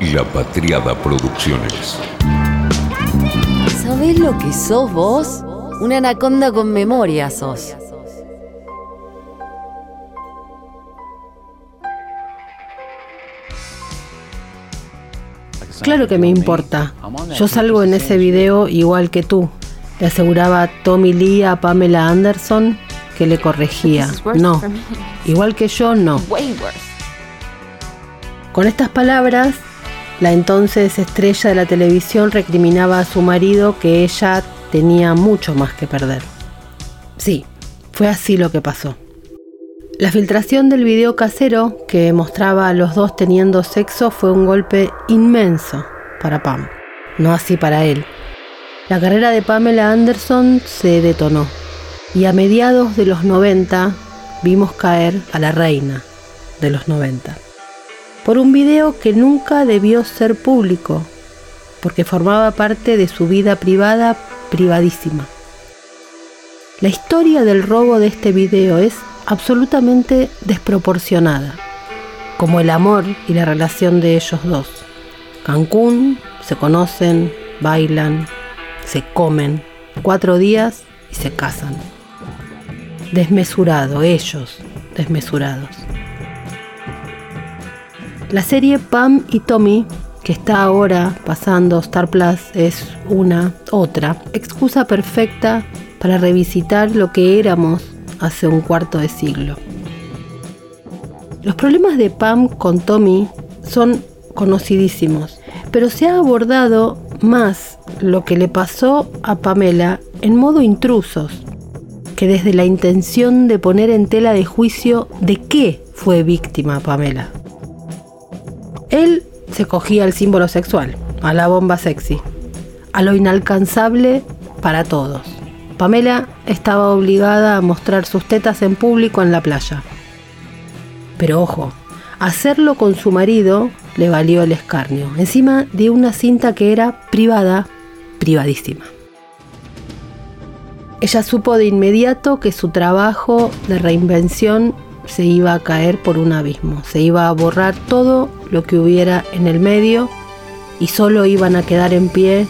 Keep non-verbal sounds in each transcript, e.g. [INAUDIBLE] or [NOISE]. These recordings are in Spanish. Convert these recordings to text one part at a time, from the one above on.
La Patriada Producciones. ¿Sabés lo que sos vos? Una anaconda con memoria sos. Claro que me importa. Yo salgo en ese video igual que tú. Le aseguraba Tommy Lee a Pamela Anderson que le corregía. No. Igual que yo, no. Con estas palabras, la entonces estrella de la televisión recriminaba a su marido que ella tenía mucho más que perder. Sí, fue así lo que pasó. La filtración del video casero que mostraba a los dos teniendo sexo fue un golpe inmenso para Pam, no así para él. La carrera de Pamela Anderson se detonó y a mediados de los 90 vimos caer a la reina de los 90 por un video que nunca debió ser público porque formaba parte de su vida privada privadísima. La historia del robo de este video es absolutamente desproporcionada, como el amor y la relación de ellos dos. Cancún, se conocen, bailan, se comen, cuatro días y se casan. Desmesurado, ellos desmesurados. La serie Pam y Tommy, que está ahora pasando Star Plus, es una, otra, excusa perfecta para revisitar lo que éramos hace un cuarto de siglo. Los problemas de Pam con Tommy son conocidísimos, pero se ha abordado más lo que le pasó a Pamela en modo intrusos, que desde la intención de poner en tela de juicio de qué fue víctima Pamela. Él se cogía al símbolo sexual, a la bomba sexy, a lo inalcanzable para todos. Pamela estaba obligada a mostrar sus tetas en público en la playa. Pero ojo, hacerlo con su marido le valió el escarnio, encima de una cinta que era privada, privadísima. Ella supo de inmediato que su trabajo de reinvención se iba a caer por un abismo, se iba a borrar todo lo que hubiera en el medio y solo iban a quedar en pie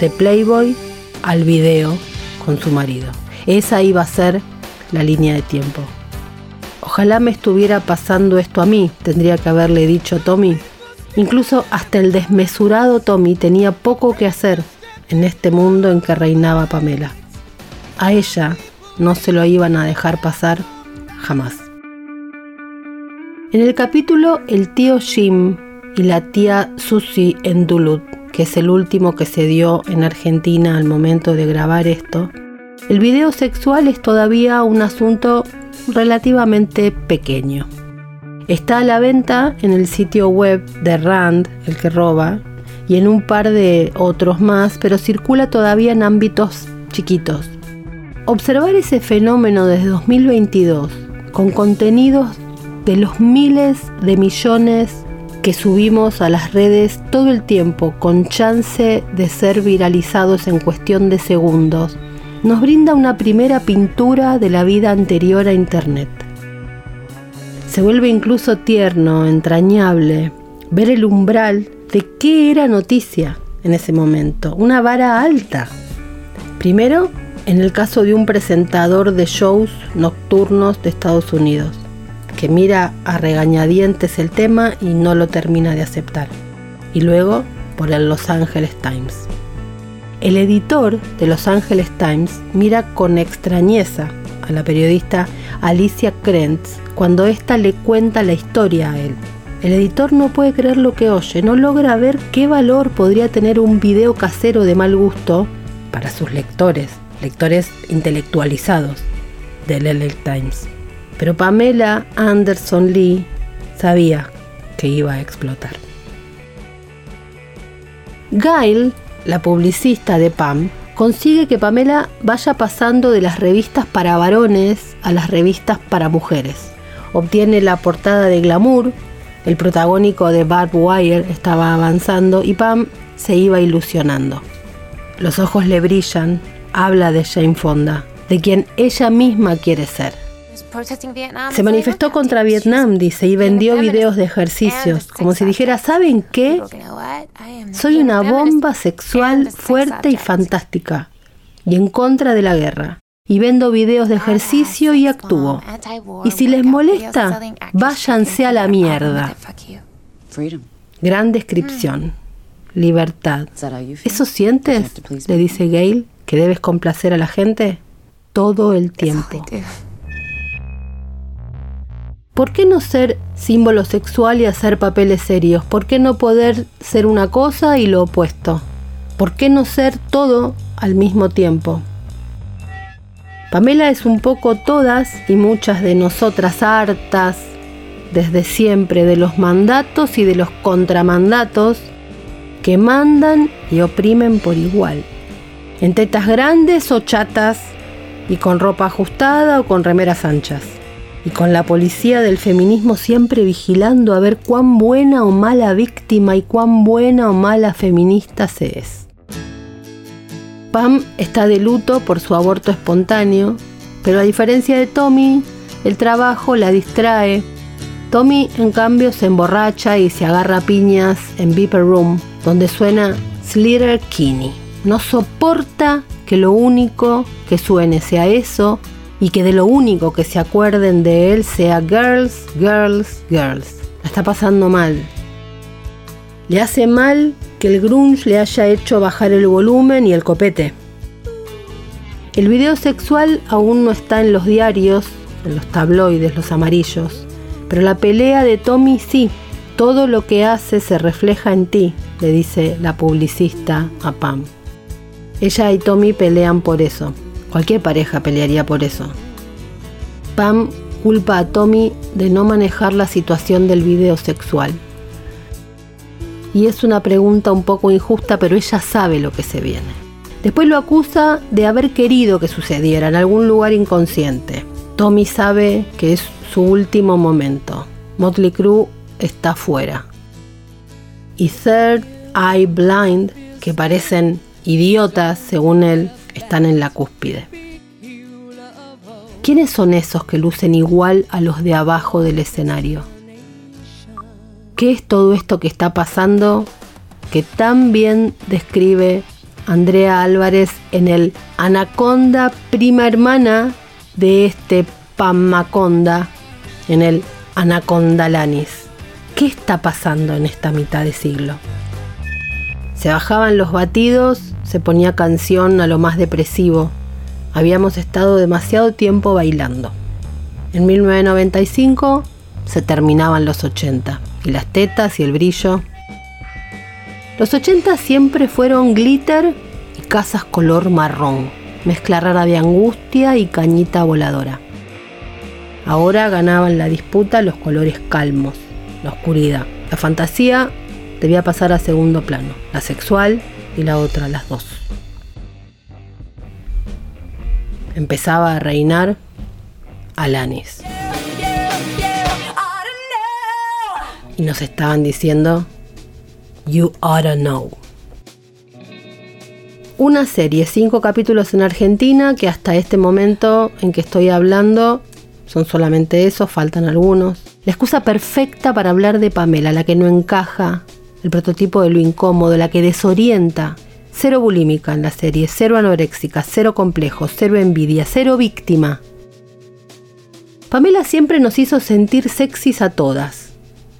de Playboy al video con su marido. Esa iba a ser la línea de tiempo. Ojalá me estuviera pasando esto a mí, tendría que haberle dicho Tommy. Incluso hasta el desmesurado Tommy tenía poco que hacer en este mundo en que reinaba Pamela. A ella no se lo iban a dejar pasar jamás. En el capítulo El tío Jim y la tía Susie en Duluth que es el último que se dio en Argentina al momento de grabar esto, el video sexual es todavía un asunto relativamente pequeño. Está a la venta en el sitio web de Rand, el que roba, y en un par de otros más, pero circula todavía en ámbitos chiquitos. Observar ese fenómeno desde 2022, con contenidos de los miles de millones que subimos a las redes todo el tiempo con chance de ser viralizados en cuestión de segundos, nos brinda una primera pintura de la vida anterior a Internet. Se vuelve incluso tierno, entrañable, ver el umbral de qué era noticia en ese momento, una vara alta. Primero, en el caso de un presentador de shows nocturnos de Estados Unidos que mira a regañadientes el tema y no lo termina de aceptar. Y luego por el Los Angeles Times. El editor de Los Angeles Times mira con extrañeza a la periodista Alicia Krentz cuando ésta le cuenta la historia a él. El editor no puede creer lo que oye, no logra ver qué valor podría tener un video casero de mal gusto para sus lectores, lectores intelectualizados del LA Times. Pero Pamela Anderson Lee sabía que iba a explotar. Gail, la publicista de Pam, consigue que Pamela vaya pasando de las revistas para varones a las revistas para mujeres. Obtiene la portada de Glamour, el protagónico de Bad Wire estaba avanzando y Pam se iba ilusionando. Los ojos le brillan, habla de Jane Fonda, de quien ella misma quiere ser Se manifestó contra Vietnam, dice, y vendió videos de ejercicios, como si dijera, ¿saben qué? Soy una bomba sexual fuerte y fantástica, y en contra de la guerra. Y vendo videos de ejercicio y actúo. Y si les molesta, váyanse a la mierda. Gran descripción. Libertad. ¿Eso sientes? Le dice Gail, que debes complacer a la gente todo el tiempo. ¿Por qué no ser símbolo sexual y hacer papeles serios? ¿Por qué no poder ser una cosa y lo opuesto? ¿Por qué no ser todo al mismo tiempo? Pamela es un poco todas y muchas de nosotras hartas desde siempre de los mandatos y de los contramandatos que mandan y oprimen por igual. En tetas grandes o chatas y con ropa ajustada o con remeras anchas y con la policía del feminismo siempre vigilando a ver cuán buena o mala víctima y cuán buena o mala feminista se es. Pam está de luto por su aborto espontáneo, pero a diferencia de Tommy, el trabajo la distrae. Tommy, en cambio, se emborracha y se agarra piñas en Beeper Room, donde suena Slater Kinney. No soporta que lo único que suene sea eso y que de lo único que se acuerden de él sea girls, girls, girls. La está pasando mal. Le hace mal que el grunge le haya hecho bajar el volumen y el copete. El video sexual aún no está en los diarios, en los tabloides, los amarillos, pero la pelea de Tommy sí. Todo lo que hace se refleja en ti, le dice la publicista a Pam. Ella y Tommy pelean por eso. Cualquier pareja pelearía por eso. Pam culpa a Tommy de no manejar la situación del video sexual. Y es una pregunta un poco injusta, pero ella sabe lo que se viene. Después lo acusa de haber querido que sucediera en algún lugar inconsciente. Tommy sabe que es su último momento. Motley Crue está fuera. Y Third Eye Blind, que parecen idiotas según él, están en la cúspide. ¿Quiénes son esos que lucen igual a los de abajo del escenario? ¿Qué es todo esto que está pasando que tan bien describe Andrea Álvarez en el Anaconda prima hermana de este Pamaconda, en el Anaconda Lanis? ¿Qué está pasando en esta mitad de siglo? Se bajaban los batidos, se ponía canción a lo más depresivo. Habíamos estado demasiado tiempo bailando. En 1995 se terminaban los 80 y las tetas y el brillo. Los 80 siempre fueron glitter y casas color marrón, mezcla rara de angustia y cañita voladora. Ahora ganaban la disputa los colores calmos, la oscuridad. La fantasía debía pasar a segundo plano, la sexual y la otra, las dos. Empezaba a reinar Alanis. Y nos estaban diciendo, You oughta know. Una serie, cinco capítulos en Argentina, que hasta este momento en que estoy hablando son solamente esos, faltan algunos. La excusa perfecta para hablar de Pamela, la que no encaja, el prototipo de lo incómodo, la que desorienta. Cero bulímica en la serie, cero anoréxica, cero complejo, cero envidia, cero víctima. Pamela siempre nos hizo sentir sexys a todas,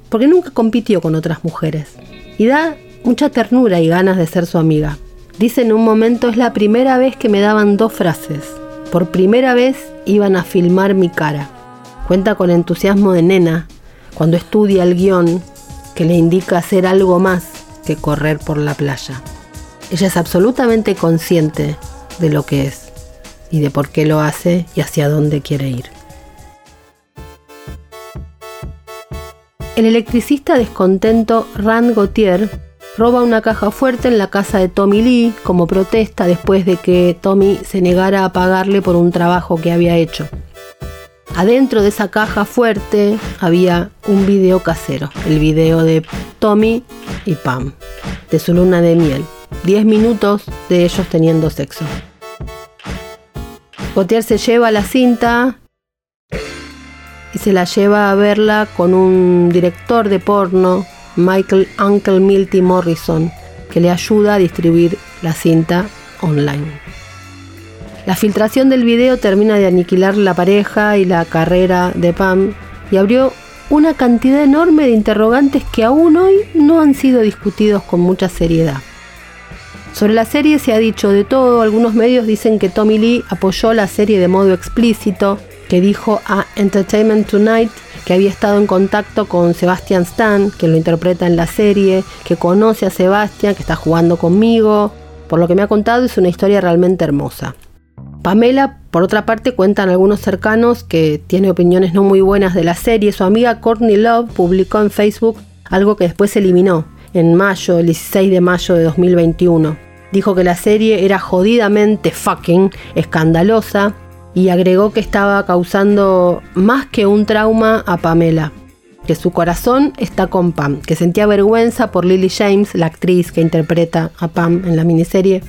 porque nunca compitió con otras mujeres. Y da mucha ternura y ganas de ser su amiga. Dice en un momento es la primera vez que me daban dos frases. Por primera vez iban a filmar mi cara. Cuenta con entusiasmo de nena cuando estudia el guion que le indica hacer algo más que correr por la playa. Ella es absolutamente consciente de lo que es y de por qué lo hace y hacia dónde quiere ir. El electricista descontento Rand Gauthier roba una caja fuerte en la casa de Tommy Lee como protesta después de que Tommy se negara a pagarle por un trabajo que había hecho. Adentro de esa caja fuerte había un video casero, el video de Tommy y Pam, de su luna de miel. Diez minutos de ellos teniendo sexo. Gautier se lleva la cinta y se la lleva a verla con un director de porno, Michael Uncle Milty Morrison, que le ayuda a distribuir la cinta online. La filtración del video termina de aniquilar la pareja y la carrera de Pam y abrió una cantidad enorme de interrogantes que aún hoy no han sido discutidos con mucha seriedad. Sobre la serie se ha dicho de todo, algunos medios dicen que Tommy Lee apoyó la serie de modo explícito, que dijo a Entertainment Tonight que había estado en contacto con Sebastian Stan, que lo interpreta en la serie, que conoce a Sebastian, que está jugando conmigo. Por lo que me ha contado es una historia realmente hermosa. Pamela, por otra parte, cuentan algunos cercanos que tiene opiniones no muy buenas de la serie. Su amiga Courtney Love publicó en Facebook algo que después se eliminó en mayo, el 16 de mayo de 2021 dijo que la serie era jodidamente fucking escandalosa y agregó que estaba causando más que un trauma a Pamela, que su corazón está con Pam, que sentía vergüenza por Lily James, la actriz que interpreta a Pam en la miniserie.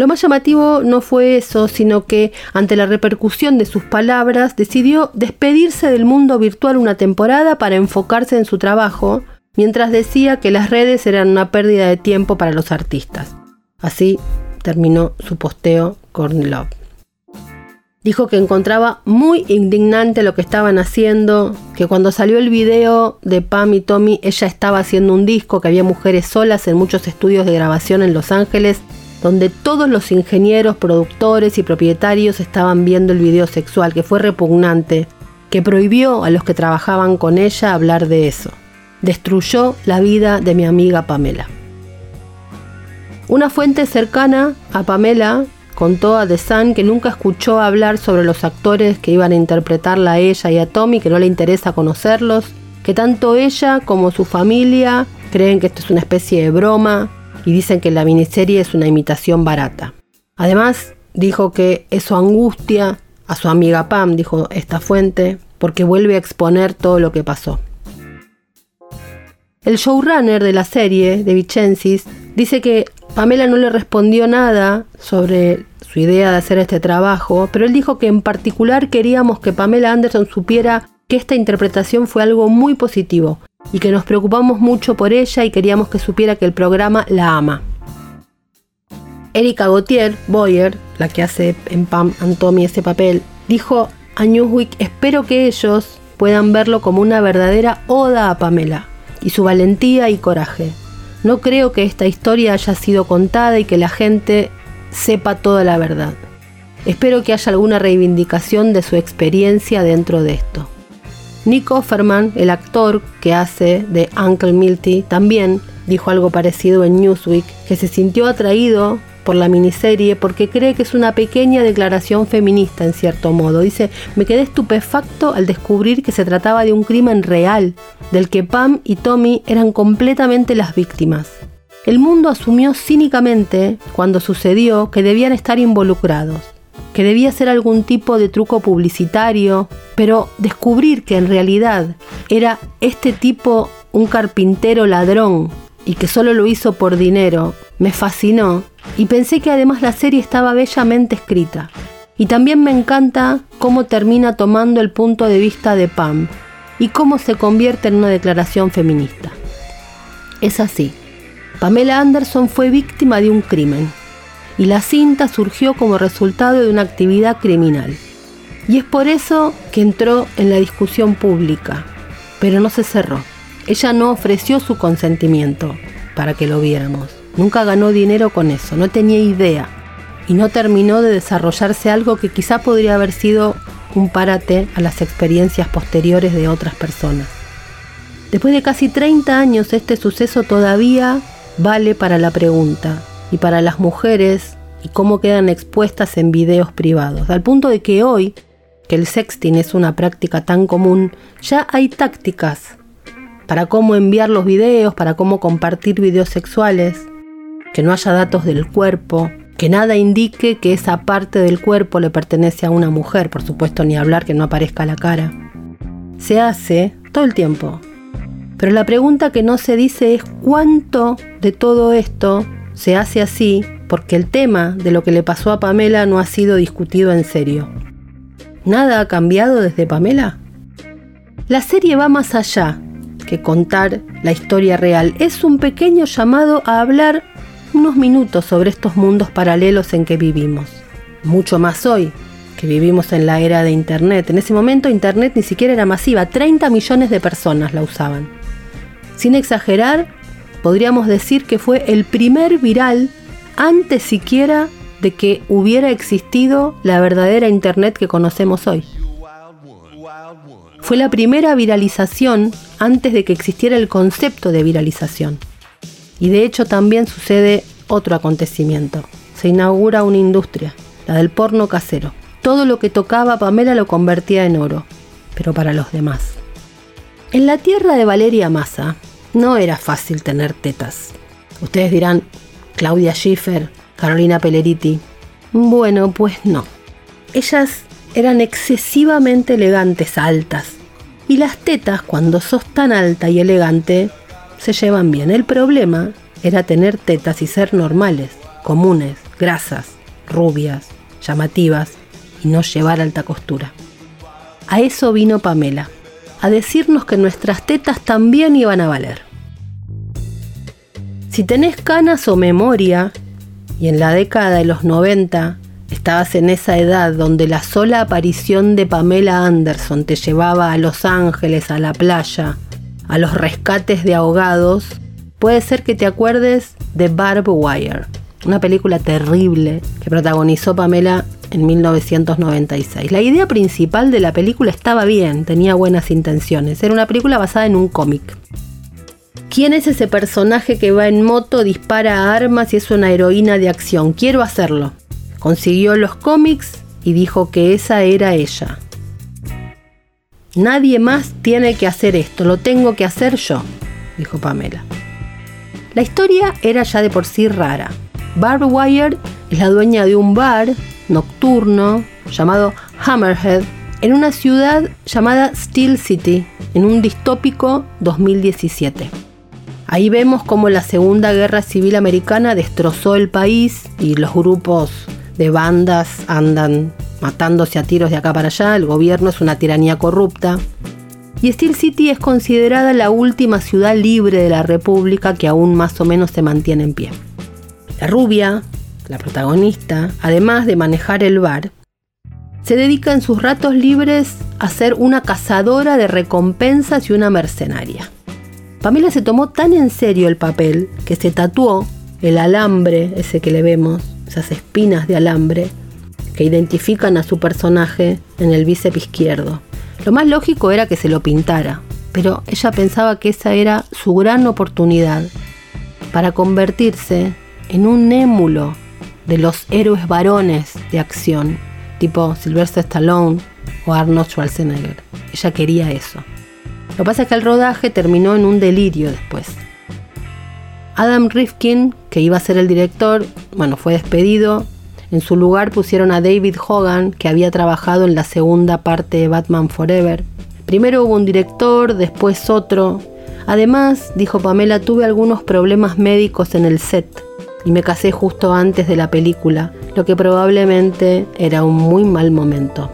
Lo más llamativo no fue eso, sino que ante la repercusión de sus palabras decidió despedirse del mundo virtual una temporada para enfocarse en su trabajo mientras decía que las redes eran una pérdida de tiempo para los artistas. Así terminó su posteo Love. Dijo que encontraba muy indignante lo que estaban haciendo, que cuando salió el video de Pam y Tommy ella estaba haciendo un disco, que había mujeres solas en muchos estudios de grabación en Los Ángeles, donde todos los ingenieros, productores y propietarios estaban viendo el video sexual, que fue repugnante, que prohibió a los que trabajaban con ella hablar de eso destruyó la vida de mi amiga Pamela. Una fuente cercana a Pamela contó a The Sun que nunca escuchó hablar sobre los actores que iban a interpretarla a ella y a Tommy, que no le interesa conocerlos, que tanto ella como su familia creen que esto es una especie de broma y dicen que la miniserie es una imitación barata. Además, dijo que eso angustia a su amiga Pam, dijo esta fuente, porque vuelve a exponer todo lo que pasó. El showrunner de la serie, de Vicencis, dice que Pamela no le respondió nada sobre su idea de hacer este trabajo, pero él dijo que en particular queríamos que Pamela Anderson supiera que esta interpretación fue algo muy positivo y que nos preocupamos mucho por ella y queríamos que supiera que el programa la ama. Erika Gautier, Boyer, la que hace en Pam Antomi ese papel, dijo a Newsweek, espero que ellos puedan verlo como una verdadera oda a Pamela y su valentía y coraje. No creo que esta historia haya sido contada y que la gente sepa toda la verdad. Espero que haya alguna reivindicación de su experiencia dentro de esto. Nick Offerman, el actor que hace de Uncle Milty, también dijo algo parecido en Newsweek, que se sintió atraído por la miniserie porque cree que es una pequeña declaración feminista en cierto modo. Dice, me quedé estupefacto al descubrir que se trataba de un crimen real, del que Pam y Tommy eran completamente las víctimas. El mundo asumió cínicamente, cuando sucedió, que debían estar involucrados, que debía ser algún tipo de truco publicitario, pero descubrir que en realidad era este tipo un carpintero ladrón y que solo lo hizo por dinero, me fascinó y pensé que además la serie estaba bellamente escrita. Y también me encanta cómo termina tomando el punto de vista de Pam y cómo se convierte en una declaración feminista. Es así. Pamela Anderson fue víctima de un crimen y la cinta surgió como resultado de una actividad criminal. Y es por eso que entró en la discusión pública, pero no se cerró. Ella no ofreció su consentimiento para que lo viéramos. Nunca ganó dinero con eso, no tenía idea. Y no terminó de desarrollarse algo que quizá podría haber sido un parate a las experiencias posteriores de otras personas. Después de casi 30 años este suceso todavía vale para la pregunta y para las mujeres y cómo quedan expuestas en videos privados, al punto de que hoy, que el sexting es una práctica tan común, ya hay tácticas para cómo enviar los videos, para cómo compartir videos sexuales, que no haya datos del cuerpo, que nada indique que esa parte del cuerpo le pertenece a una mujer, por supuesto ni hablar que no aparezca la cara. Se hace todo el tiempo. Pero la pregunta que no se dice es cuánto de todo esto se hace así porque el tema de lo que le pasó a Pamela no ha sido discutido en serio. ¿Nada ha cambiado desde Pamela? La serie va más allá que contar la historia real. Es un pequeño llamado a hablar unos minutos sobre estos mundos paralelos en que vivimos. Mucho más hoy, que vivimos en la era de Internet. En ese momento Internet ni siquiera era masiva, 30 millones de personas la usaban. Sin exagerar, podríamos decir que fue el primer viral antes siquiera de que hubiera existido la verdadera Internet que conocemos hoy. Fue la primera viralización antes de que existiera el concepto de viralización. Y de hecho también sucede otro acontecimiento. Se inaugura una industria, la del porno casero. Todo lo que tocaba Pamela lo convertía en oro, pero para los demás. En la tierra de Valeria Massa no era fácil tener tetas. Ustedes dirán, Claudia Schiffer, Carolina Pelleriti. Bueno, pues no. Ellas eran excesivamente elegantes, altas. Y las tetas, cuando sos tan alta y elegante, se llevan bien. El problema era tener tetas y ser normales, comunes, grasas, rubias, llamativas y no llevar alta costura. A eso vino Pamela, a decirnos que nuestras tetas también iban a valer. Si tenés canas o memoria, y en la década de los 90 estabas en esa edad donde la sola aparición de Pamela Anderson te llevaba a Los Ángeles, a la playa, a los rescates de ahogados, puede ser que te acuerdes de Barb Wire, una película terrible que protagonizó Pamela en 1996. La idea principal de la película estaba bien, tenía buenas intenciones. Era una película basada en un cómic. ¿Quién es ese personaje que va en moto, dispara armas y es una heroína de acción? Quiero hacerlo. Consiguió los cómics y dijo que esa era ella. Nadie más tiene que hacer esto, lo tengo que hacer yo, dijo Pamela. La historia era ya de por sí rara. Barb Wire es la dueña de un bar nocturno llamado Hammerhead en una ciudad llamada Steel City, en un distópico 2017. Ahí vemos cómo la Segunda Guerra Civil Americana destrozó el país y los grupos de bandas andan matándose a tiros de acá para allá, el gobierno es una tiranía corrupta. Y Steel City es considerada la última ciudad libre de la República que aún más o menos se mantiene en pie. La rubia, la protagonista, además de manejar el bar, se dedica en sus ratos libres a ser una cazadora de recompensas y una mercenaria. Pamela se tomó tan en serio el papel que se tatuó el alambre, ese que le vemos, esas espinas de alambre, que identifican a su personaje en el bíceps izquierdo. Lo más lógico era que se lo pintara, pero ella pensaba que esa era su gran oportunidad para convertirse en un émulo de los héroes varones de acción, tipo Sylvester Stallone o Arnold Schwarzenegger. Ella quería eso. Lo que pasa es que el rodaje terminó en un delirio después. Adam Rifkin, que iba a ser el director, bueno, fue despedido en su lugar pusieron a David Hogan, que había trabajado en la segunda parte de Batman Forever. Primero hubo un director, después otro. Además, dijo Pamela, tuve algunos problemas médicos en el set y me casé justo antes de la película, lo que probablemente era un muy mal momento.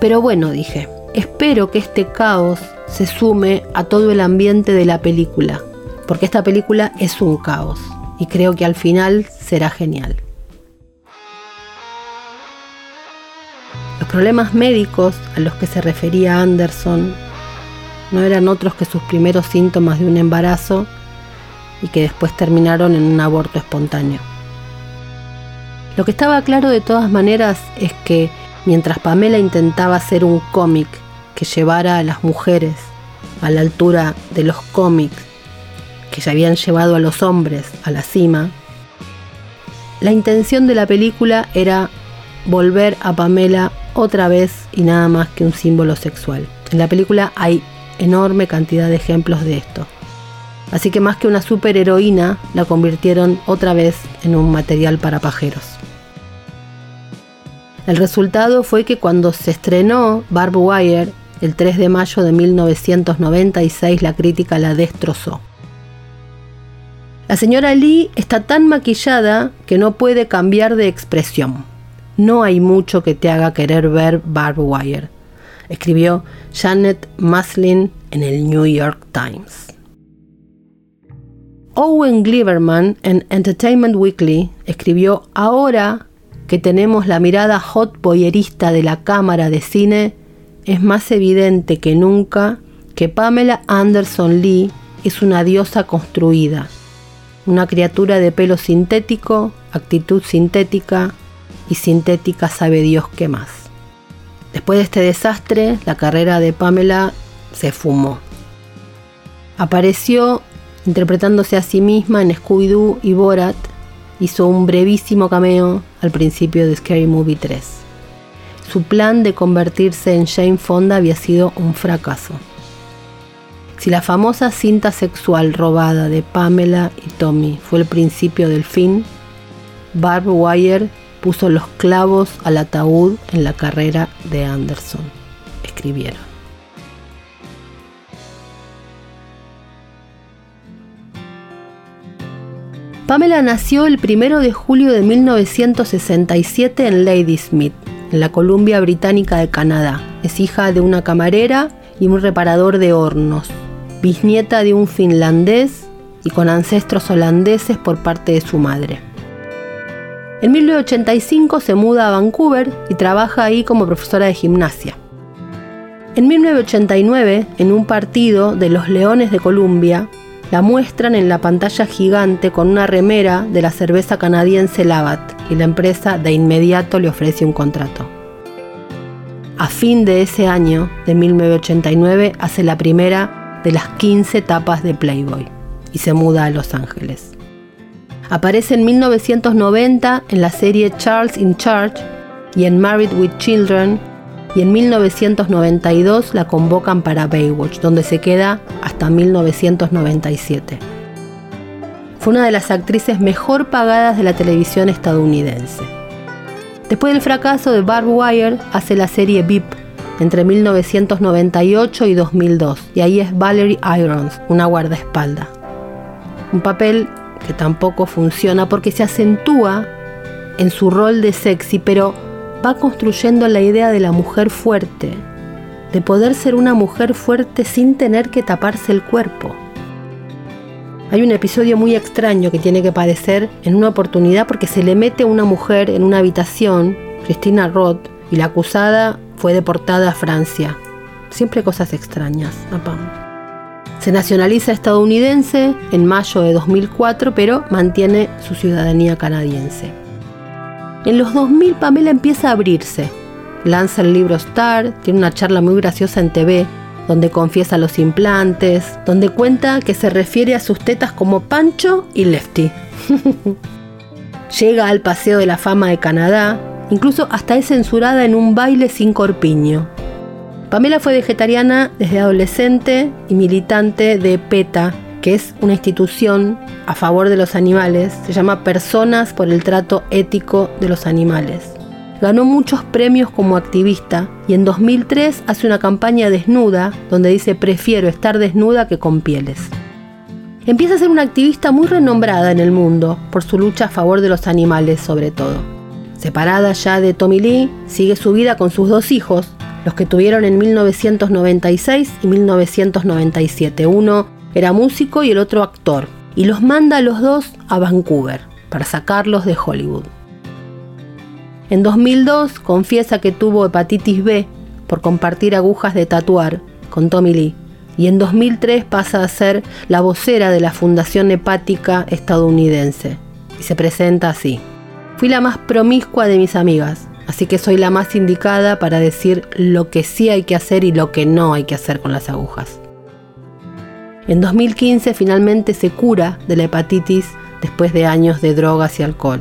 Pero bueno, dije, espero que este caos se sume a todo el ambiente de la película, porque esta película es un caos y creo que al final será genial. problemas médicos a los que se refería Anderson no eran otros que sus primeros síntomas de un embarazo y que después terminaron en un aborto espontáneo. Lo que estaba claro de todas maneras es que mientras Pamela intentaba hacer un cómic que llevara a las mujeres a la altura de los cómics que ya habían llevado a los hombres a la cima, la intención de la película era volver a Pamela otra vez y nada más que un símbolo sexual. En la película hay enorme cantidad de ejemplos de esto. Así que más que una superheroína, la convirtieron otra vez en un material para pajeros. El resultado fue que cuando se estrenó Barb Wire, el 3 de mayo de 1996, la crítica la destrozó. La señora Lee está tan maquillada que no puede cambiar de expresión no hay mucho que te haga querer ver Barbed Wire, escribió Janet Maslin en el New York Times. Owen Gliberman en Entertainment Weekly escribió Ahora que tenemos la mirada hot boyerista de la cámara de cine, es más evidente que nunca que Pamela Anderson Lee es una diosa construida, una criatura de pelo sintético, actitud sintética y sintética sabe Dios qué más. Después de este desastre, la carrera de Pamela se fumó. Apareció interpretándose a sí misma en Scooby-Doo y Borat, hizo un brevísimo cameo al principio de Scary Movie 3. Su plan de convertirse en Jane Fonda había sido un fracaso. Si la famosa cinta sexual robada de Pamela y Tommy fue el principio del fin, Barb Wire puso los clavos al ataúd en la carrera de Anderson, escribieron. Pamela nació el 1 de julio de 1967 en Ladysmith, en la Columbia Británica de Canadá. Es hija de una camarera y un reparador de hornos bisnieta de un finlandés y con ancestros holandeses por parte de su madre. En 1985 se muda a Vancouver y trabaja ahí como profesora de gimnasia. En 1989, en un partido de los Leones de Columbia, la muestran en la pantalla gigante con una remera de la cerveza canadiense Labatt y la empresa de inmediato le ofrece un contrato. A fin de ese año, de 1989, hace la primera de las 15 etapas de Playboy y se muda a Los Ángeles. Aparece en 1990 en la serie Charles in Charge y en Married with Children y en 1992 la convocan para Baywatch, donde se queda hasta 1997. Fue una de las actrices mejor pagadas de la televisión estadounidense. Después del fracaso de Barb Wire, hace la serie VIP, entre 1998 y 2002, y ahí es Valerie Irons, una guardaespaldas. Un papel que tampoco funciona porque se acentúa en su rol de sexy, pero va construyendo la idea de la mujer fuerte, de poder ser una mujer fuerte sin tener que taparse el cuerpo. Hay un episodio muy extraño que tiene que padecer en una oportunidad porque se le mete una mujer en una habitación, Christina Roth, y la acusada fue deportada a Francia. Siempre cosas extrañas, Se nacionaliza estadounidense en mayo de 2004, pero mantiene su ciudadanía canadiense. En los 2000 Pamela empieza a abrirse. Lanza el libro Star, tiene una charla muy graciosa en TV, donde confiesa los implantes, donde cuenta que se refiere a sus tetas como Pancho y Lefty. [LAUGHS] Llega al Paseo de la Fama de Canadá, Incluso hasta es censurada en un baile sin corpiño. Pamela fue vegetariana desde adolescente y militante de PETA, que es una institución a favor de los animales. Se llama Personas por el Trato Ético de los Animales. Ganó muchos premios como activista y en 2003 hace una campaña desnuda donde dice prefiero estar desnuda que con pieles. Empieza a ser una activista muy renombrada en el mundo por su lucha a favor de los animales sobre todo. Separada ya de Tommy Lee, sigue su vida con sus dos hijos, los que tuvieron en 1996 y 1997. Uno era músico y el otro actor, y los manda a los dos a Vancouver para sacarlos de Hollywood. En 2002 confiesa que tuvo hepatitis B por compartir agujas de tatuar con Tommy Lee y en 2003 pasa a ser la vocera de la Fundación Hepática estadounidense y se presenta así. Fui la más promiscua de mis amigas, así que soy la más indicada para decir lo que sí hay que hacer y lo que no hay que hacer con las agujas. En 2015 finalmente se cura de la hepatitis después de años de drogas y alcohol.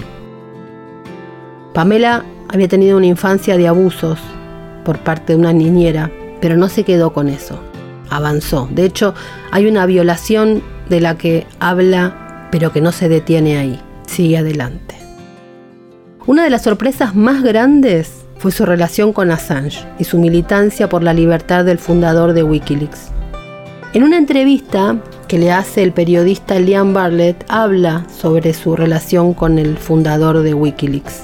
Pamela había tenido una infancia de abusos por parte de una niñera, pero no se quedó con eso. Avanzó. De hecho, hay una violación de la que habla, pero que no se detiene ahí. Sigue adelante. Una de las sorpresas más grandes fue su relación con Assange y su militancia por la libertad del fundador de Wikileaks. En una entrevista que le hace el periodista Liam Bartlett, habla sobre su relación con el fundador de Wikileaks.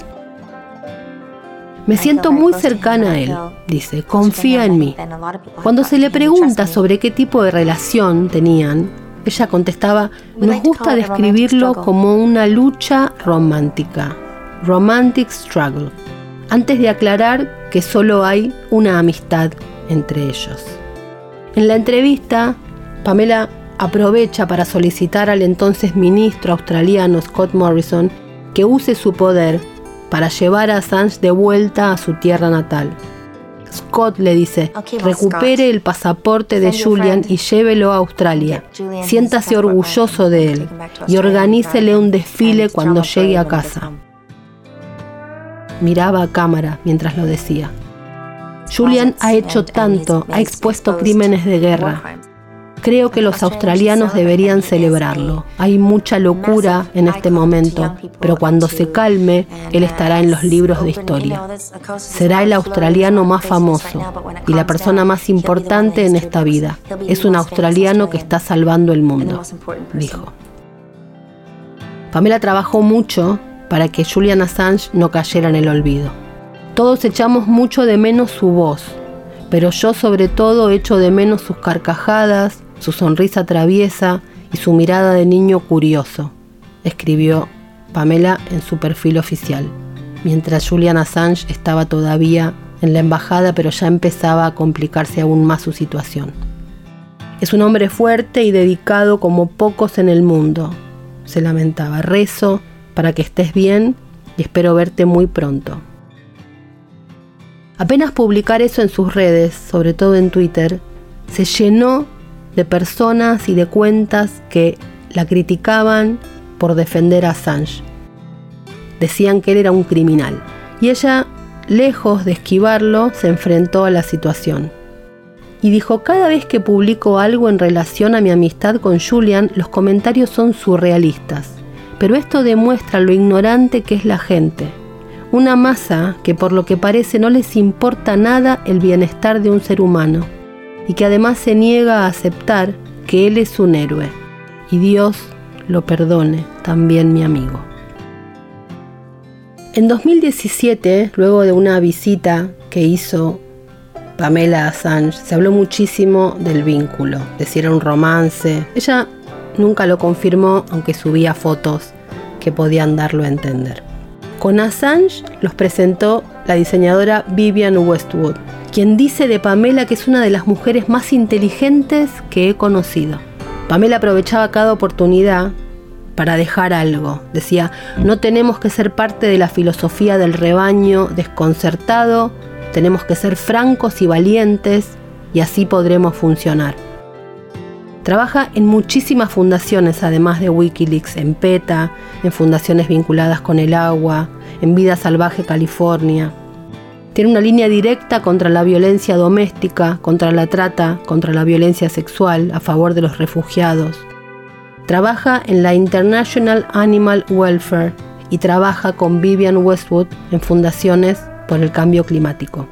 Me siento muy cercana a él, dice, confía en mí. Cuando se le pregunta sobre qué tipo de relación tenían, ella contestaba, nos gusta describirlo como una lucha romántica, romantic struggle, antes de aclarar que solo hay una amistad entre ellos. En la entrevista, Pamela aprovecha para solicitar al entonces ministro australiano Scott Morrison que use su poder para llevar a Assange de vuelta a su tierra natal. Scott le dice, recupere el pasaporte de Julian y llévelo a Australia. Siéntase orgulloso de él y organícele un desfile cuando llegue a casa. Miraba a cámara mientras lo decía. Julian ha hecho tanto, ha expuesto crímenes de guerra, Creo que los australianos deberían celebrarlo. Hay mucha locura en este momento, pero cuando se calme, él estará en los libros de historia. Será el australiano más famoso y la persona más importante en esta vida. Es un australiano que está salvando el mundo, dijo. Pamela trabajó mucho para que Julian Assange no cayera en el olvido. Todos echamos mucho de menos su voz, pero yo sobre todo echo de menos sus carcajadas, su sonrisa traviesa y su mirada de niño curioso, escribió Pamela en su perfil oficial, mientras Julian Assange estaba todavía en la embajada pero ya empezaba a complicarse aún más su situación. Es un hombre fuerte y dedicado como pocos en el mundo, se lamentaba. Rezo para que estés bien y espero verte muy pronto. Apenas publicar eso en sus redes, sobre todo en Twitter, se llenó de personas y de cuentas que la criticaban por defender a Assange. Decían que él era un criminal. Y ella, lejos de esquivarlo, se enfrentó a la situación. Y dijo, cada vez que publico algo en relación a mi amistad con Julian, los comentarios son surrealistas. Pero esto demuestra lo ignorante que es la gente. Una masa que por lo que parece no les importa nada el bienestar de un ser humano y que además se niega a aceptar que Él es un héroe. Y Dios lo perdone, también mi amigo. En 2017, luego de una visita que hizo Pamela Assange, se habló muchísimo del vínculo, de si era un romance. Ella nunca lo confirmó, aunque subía fotos que podían darlo a entender. Con Assange los presentó la diseñadora Vivian Westwood, quien dice de Pamela que es una de las mujeres más inteligentes que he conocido. Pamela aprovechaba cada oportunidad para dejar algo. Decía, no tenemos que ser parte de la filosofía del rebaño desconcertado, tenemos que ser francos y valientes y así podremos funcionar. Trabaja en muchísimas fundaciones, además de Wikileaks, en PETA, en fundaciones vinculadas con el agua, en Vida Salvaje California. Tiene una línea directa contra la violencia doméstica, contra la trata, contra la violencia sexual, a favor de los refugiados. Trabaja en la International Animal Welfare y trabaja con Vivian Westwood en fundaciones por el cambio climático.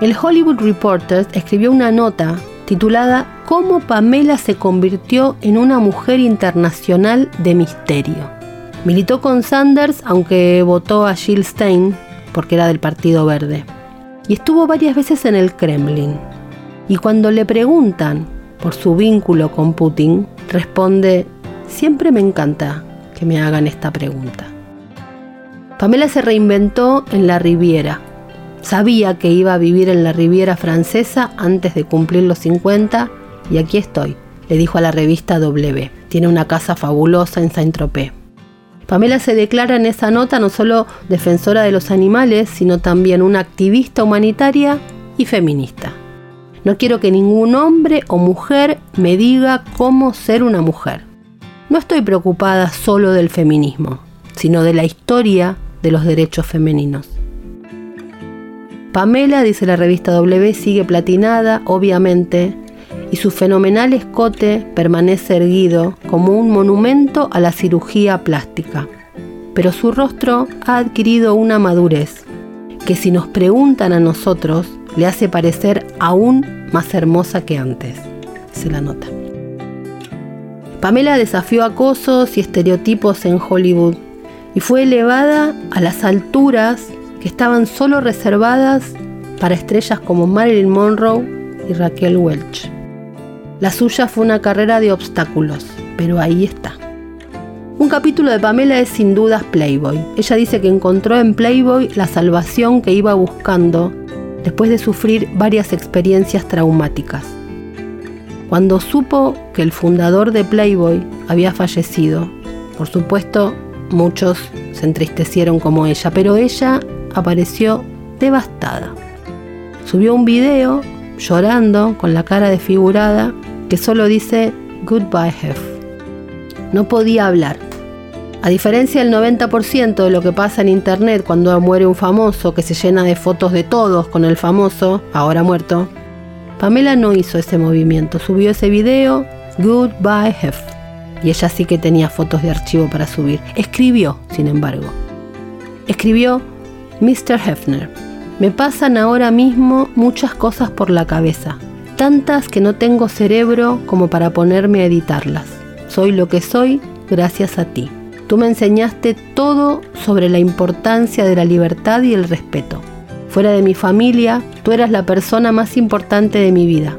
El Hollywood Reporter escribió una nota titulada Cómo Pamela se convirtió en una mujer internacional de misterio. Militó con Sanders, aunque votó a Jill Stein porque era del Partido Verde. Y estuvo varias veces en el Kremlin. Y cuando le preguntan por su vínculo con Putin, responde, siempre me encanta que me hagan esta pregunta. Pamela se reinventó en la Riviera. Sabía que iba a vivir en la Riviera francesa antes de cumplir los 50 y aquí estoy, le dijo a la revista W. Tiene una casa fabulosa en Saint-Tropez. Pamela se declara en esa nota no solo defensora de los animales, sino también una activista humanitaria y feminista. No quiero que ningún hombre o mujer me diga cómo ser una mujer. No estoy preocupada solo del feminismo, sino de la historia de los derechos femeninos. Pamela, dice la revista W, sigue platinada, obviamente, y su fenomenal escote permanece erguido como un monumento a la cirugía plástica. Pero su rostro ha adquirido una madurez que si nos preguntan a nosotros le hace parecer aún más hermosa que antes. Se la nota. Pamela desafió acosos y estereotipos en Hollywood y fue elevada a las alturas que estaban solo reservadas para estrellas como Marilyn Monroe y Raquel Welch. La suya fue una carrera de obstáculos, pero ahí está. Un capítulo de Pamela es sin dudas Playboy. Ella dice que encontró en Playboy la salvación que iba buscando después de sufrir varias experiencias traumáticas. Cuando supo que el fundador de Playboy había fallecido, por supuesto muchos se entristecieron como ella, pero ella apareció devastada. Subió un video llorando con la cara desfigurada que solo dice Goodbye Hef. No podía hablar. A diferencia del 90% de lo que pasa en internet cuando muere un famoso que se llena de fotos de todos con el famoso, ahora muerto, Pamela no hizo ese movimiento, subió ese video, Goodbye Hef. Y ella sí que tenía fotos de archivo para subir. Escribió, sin embargo. Escribió Mr. Hefner. Me pasan ahora mismo muchas cosas por la cabeza, tantas que no tengo cerebro como para ponerme a editarlas. Soy lo que soy gracias a ti. Tú me enseñaste todo sobre la importancia de la libertad y el respeto. Fuera de mi familia, tú eras la persona más importante de mi vida.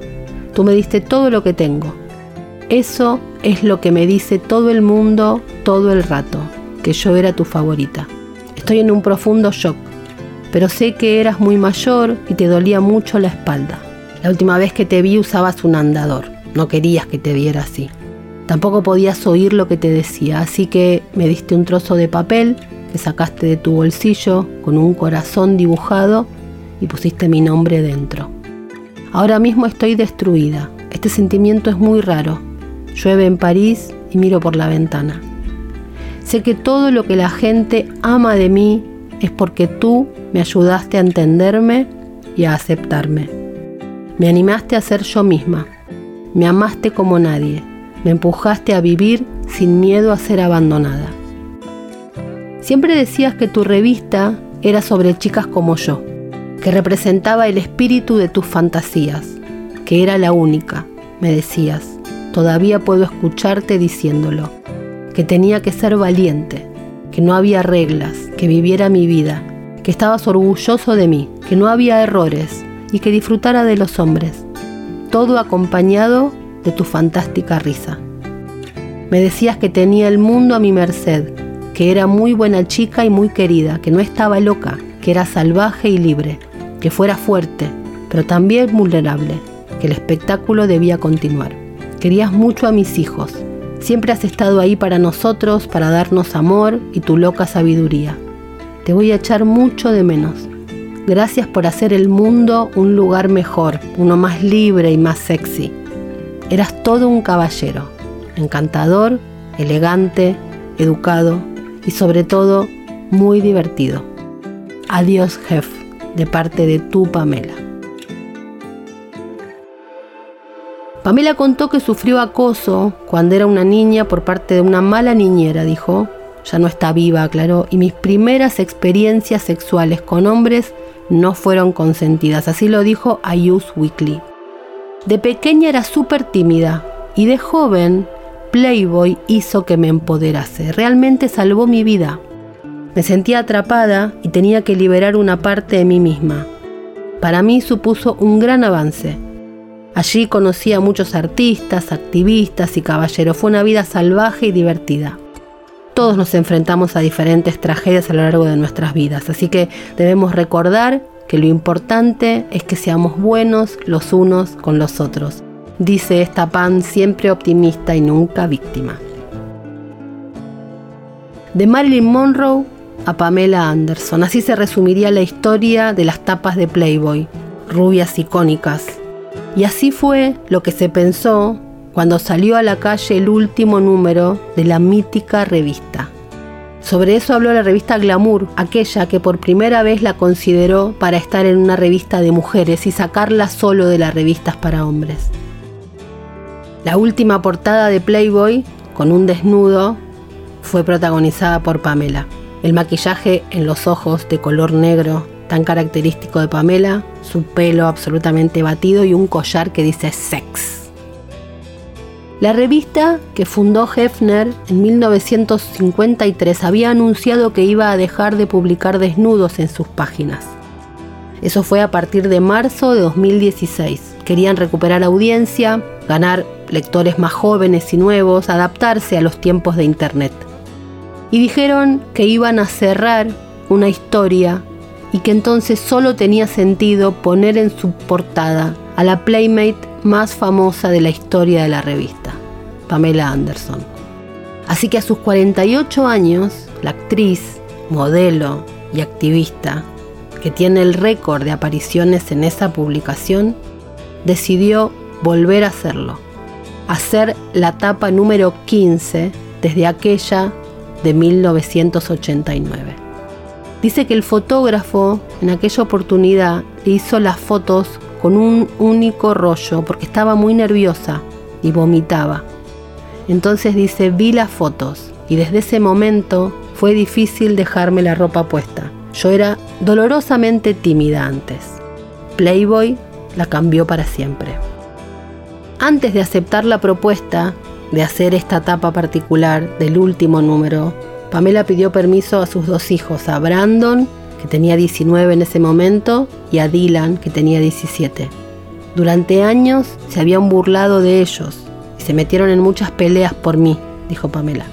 Tú me diste todo lo que tengo. Eso es lo que me dice todo el mundo todo el rato, que yo era tu favorita. Estoy en un profundo shock, pero sé que eras muy mayor y te dolía mucho la espalda. La última vez que te vi usabas un andador, no querías que te viera así. Tampoco podías oír lo que te decía, así que me diste un trozo de papel que sacaste de tu bolsillo con un corazón dibujado y pusiste mi nombre dentro. Ahora mismo estoy destruida. Este sentimiento es muy raro. Llueve en París y miro por la ventana. Sé que todo lo que la gente ama de mí es porque tú me ayudaste a entenderme y a aceptarme. Me animaste a ser yo misma. Me amaste como nadie. Me empujaste a vivir sin miedo a ser abandonada. Siempre decías que tu revista era sobre chicas como yo, que representaba el espíritu de tus fantasías, que era la única, me decías. Todavía puedo escucharte diciéndolo, que tenía que ser valiente, que no había reglas, que viviera mi vida, que estabas orgulloso de mí, que no había errores y que disfrutara de los hombres. Todo acompañado de tu fantástica risa. Me decías que tenía el mundo a mi merced, que era muy buena chica y muy querida, que no estaba loca, que era salvaje y libre, que fuera fuerte, pero también vulnerable, que el espectáculo debía continuar. Querías mucho a mis hijos. Siempre has estado ahí para nosotros, para darnos amor y tu loca sabiduría. Te voy a echar mucho de menos. Gracias por hacer el mundo un lugar mejor, uno más libre y más sexy. Eras todo un caballero, encantador, elegante, educado y sobre todo muy divertido. Adiós, Jeff, de parte de tu Pamela. Pamela contó que sufrió acoso cuando era una niña por parte de una mala niñera, dijo. Ya no está viva, aclaró, y mis primeras experiencias sexuales con hombres no fueron consentidas. Así lo dijo a Weekly. De pequeña era súper tímida y de joven Playboy hizo que me empoderase. Realmente salvó mi vida. Me sentía atrapada y tenía que liberar una parte de mí misma. Para mí supuso un gran avance. Allí conocí a muchos artistas, activistas y caballeros. Fue una vida salvaje y divertida. Todos nos enfrentamos a diferentes tragedias a lo largo de nuestras vidas, así que debemos recordar que lo importante es que seamos buenos los unos con los otros, dice esta pan siempre optimista y nunca víctima. De Marilyn Monroe a Pamela Anderson, así se resumiría la historia de las tapas de Playboy, rubias icónicas. Y así fue lo que se pensó cuando salió a la calle el último número de la mítica revista. Sobre eso habló la revista Glamour, aquella que por primera vez la consideró para estar en una revista de mujeres y sacarla solo de las revistas para hombres. La última portada de Playboy, con un desnudo, fue protagonizada por Pamela. El maquillaje en los ojos de color negro, tan característico de Pamela, su pelo absolutamente batido y un collar que dice sex. La revista que fundó Hefner en 1953 había anunciado que iba a dejar de publicar desnudos en sus páginas. Eso fue a partir de marzo de 2016. Querían recuperar audiencia, ganar lectores más jóvenes y nuevos, adaptarse a los tiempos de Internet. Y dijeron que iban a cerrar una historia y que entonces solo tenía sentido poner en su portada a la Playmate más famosa de la historia de la revista, Pamela Anderson. Así que a sus 48 años, la actriz, modelo y activista, que tiene el récord de apariciones en esa publicación, decidió volver a hacerlo, hacer la tapa número 15 desde aquella de 1989. Dice que el fotógrafo en aquella oportunidad le hizo las fotos con un único rollo porque estaba muy nerviosa y vomitaba. Entonces dice, vi las fotos y desde ese momento fue difícil dejarme la ropa puesta. Yo era dolorosamente tímida antes. Playboy la cambió para siempre. Antes de aceptar la propuesta de hacer esta tapa particular del último número, Pamela pidió permiso a sus dos hijos, a Brandon que tenía 19 en ese momento, y a Dylan, que tenía 17. Durante años se habían burlado de ellos y se metieron en muchas peleas por mí, dijo Pamela.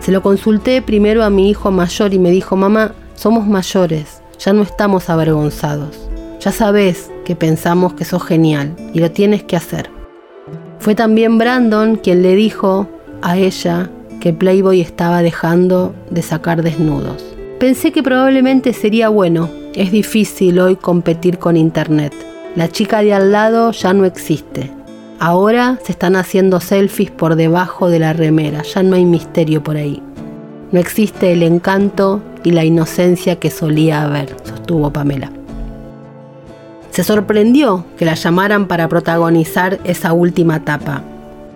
Se lo consulté primero a mi hijo mayor y me dijo, mamá, somos mayores, ya no estamos avergonzados. Ya sabes que pensamos que sos genial y lo tienes que hacer. Fue también Brandon quien le dijo a ella que Playboy estaba dejando de sacar desnudos. Pensé que probablemente sería bueno. Es difícil hoy competir con Internet. La chica de al lado ya no existe. Ahora se están haciendo selfies por debajo de la remera. Ya no hay misterio por ahí. No existe el encanto y la inocencia que solía haber, sostuvo Pamela. Se sorprendió que la llamaran para protagonizar esa última etapa.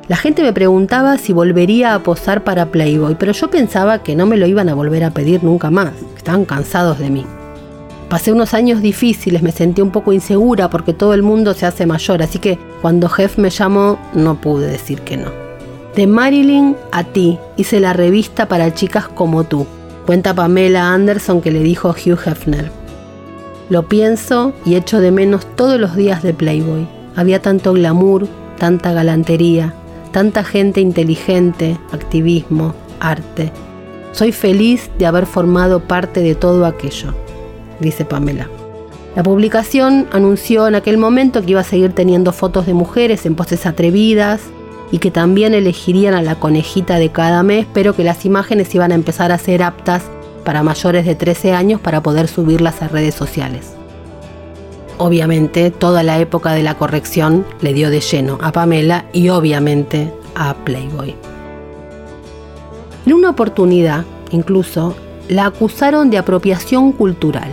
La gente me preguntaba si volvería a posar para Playboy, pero yo pensaba que no me lo iban a volver a pedir nunca más, estaban cansados de mí. Pasé unos años difíciles, me sentí un poco insegura porque todo el mundo se hace mayor, así que cuando Jeff me llamó no pude decir que no. De Marilyn a ti hice la revista para chicas como tú, cuenta Pamela Anderson que le dijo Hugh Hefner. Lo pienso y echo de menos todos los días de Playboy. Había tanto glamour, tanta galantería, tanta gente inteligente, activismo, arte. Soy feliz de haber formado parte de todo aquello, dice Pamela. La publicación anunció en aquel momento que iba a seguir teniendo fotos de mujeres en poses atrevidas y que también elegirían a la conejita de cada mes, pero que las imágenes iban a empezar a ser aptas para mayores de 13 años para poder subirlas a redes sociales. Obviamente, toda la época de la corrección le dio de lleno a Pamela y obviamente a Playboy. En una oportunidad, incluso, la acusaron de apropiación cultural.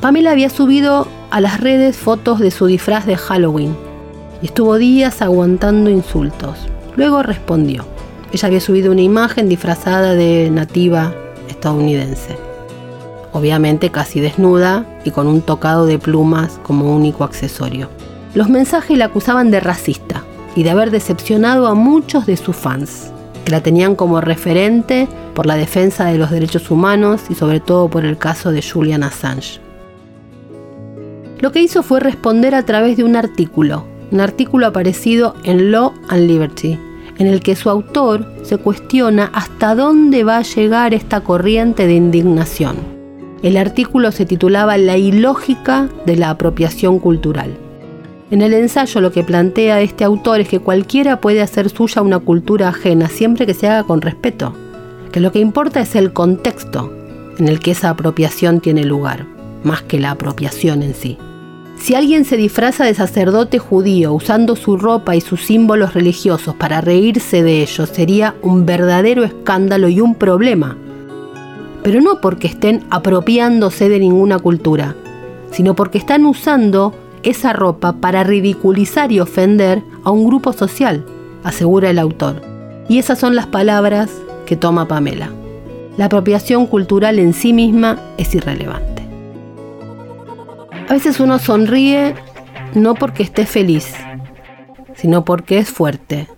Pamela había subido a las redes fotos de su disfraz de Halloween y estuvo días aguantando insultos. Luego respondió. Ella había subido una imagen disfrazada de nativa estadounidense obviamente casi desnuda y con un tocado de plumas como único accesorio. Los mensajes la acusaban de racista y de haber decepcionado a muchos de sus fans, que la tenían como referente por la defensa de los derechos humanos y sobre todo por el caso de Julian Assange. Lo que hizo fue responder a través de un artículo, un artículo aparecido en Law and Liberty, en el que su autor se cuestiona hasta dónde va a llegar esta corriente de indignación. El artículo se titulaba La ilógica de la apropiación cultural. En el ensayo lo que plantea este autor es que cualquiera puede hacer suya una cultura ajena siempre que se haga con respeto, que lo que importa es el contexto en el que esa apropiación tiene lugar, más que la apropiación en sí. Si alguien se disfraza de sacerdote judío usando su ropa y sus símbolos religiosos para reírse de ellos, sería un verdadero escándalo y un problema pero no porque estén apropiándose de ninguna cultura, sino porque están usando esa ropa para ridiculizar y ofender a un grupo social, asegura el autor. Y esas son las palabras que toma Pamela. La apropiación cultural en sí misma es irrelevante. A veces uno sonríe no porque esté feliz, sino porque es fuerte,